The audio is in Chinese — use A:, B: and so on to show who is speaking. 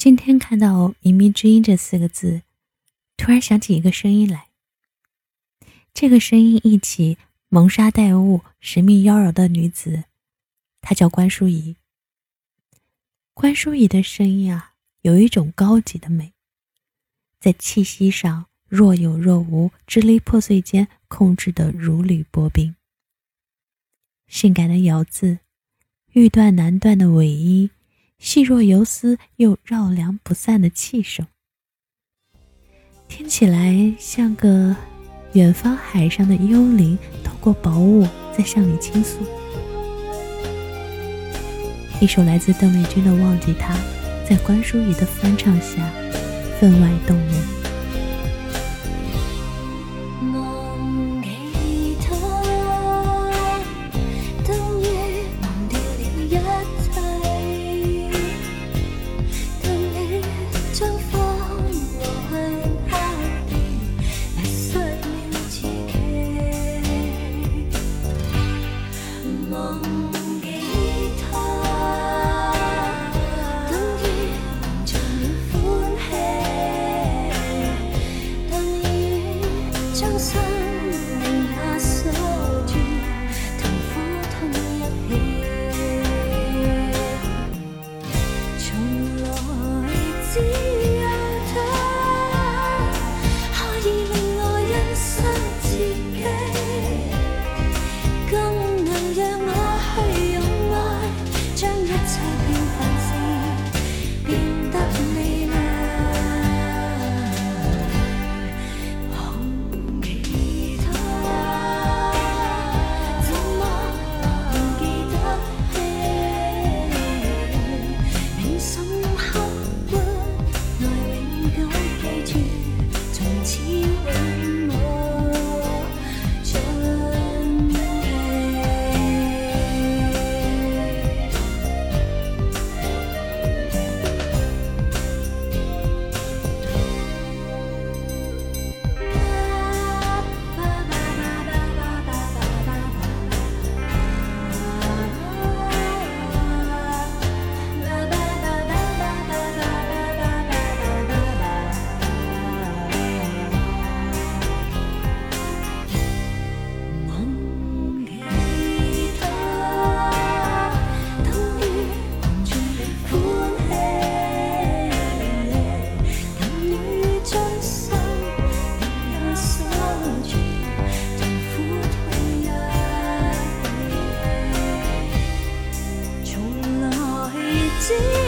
A: 今天看到“靡靡之音”这四个字，突然想起一个声音来。这个声音一起蒙纱戴雾、神秘妖娆的女子，她叫关淑怡。关淑怡的声音啊，有一种高级的美，在气息上若有若无，支离破碎间控制的如履薄冰。性感的咬字，欲断难断的尾音。细若游丝又绕梁不散的气声，听起来像个远方海上的幽灵，透过薄雾在向你倾诉。一首来自邓丽君的《忘记他》，在关淑怡的翻唱下，分外动人。see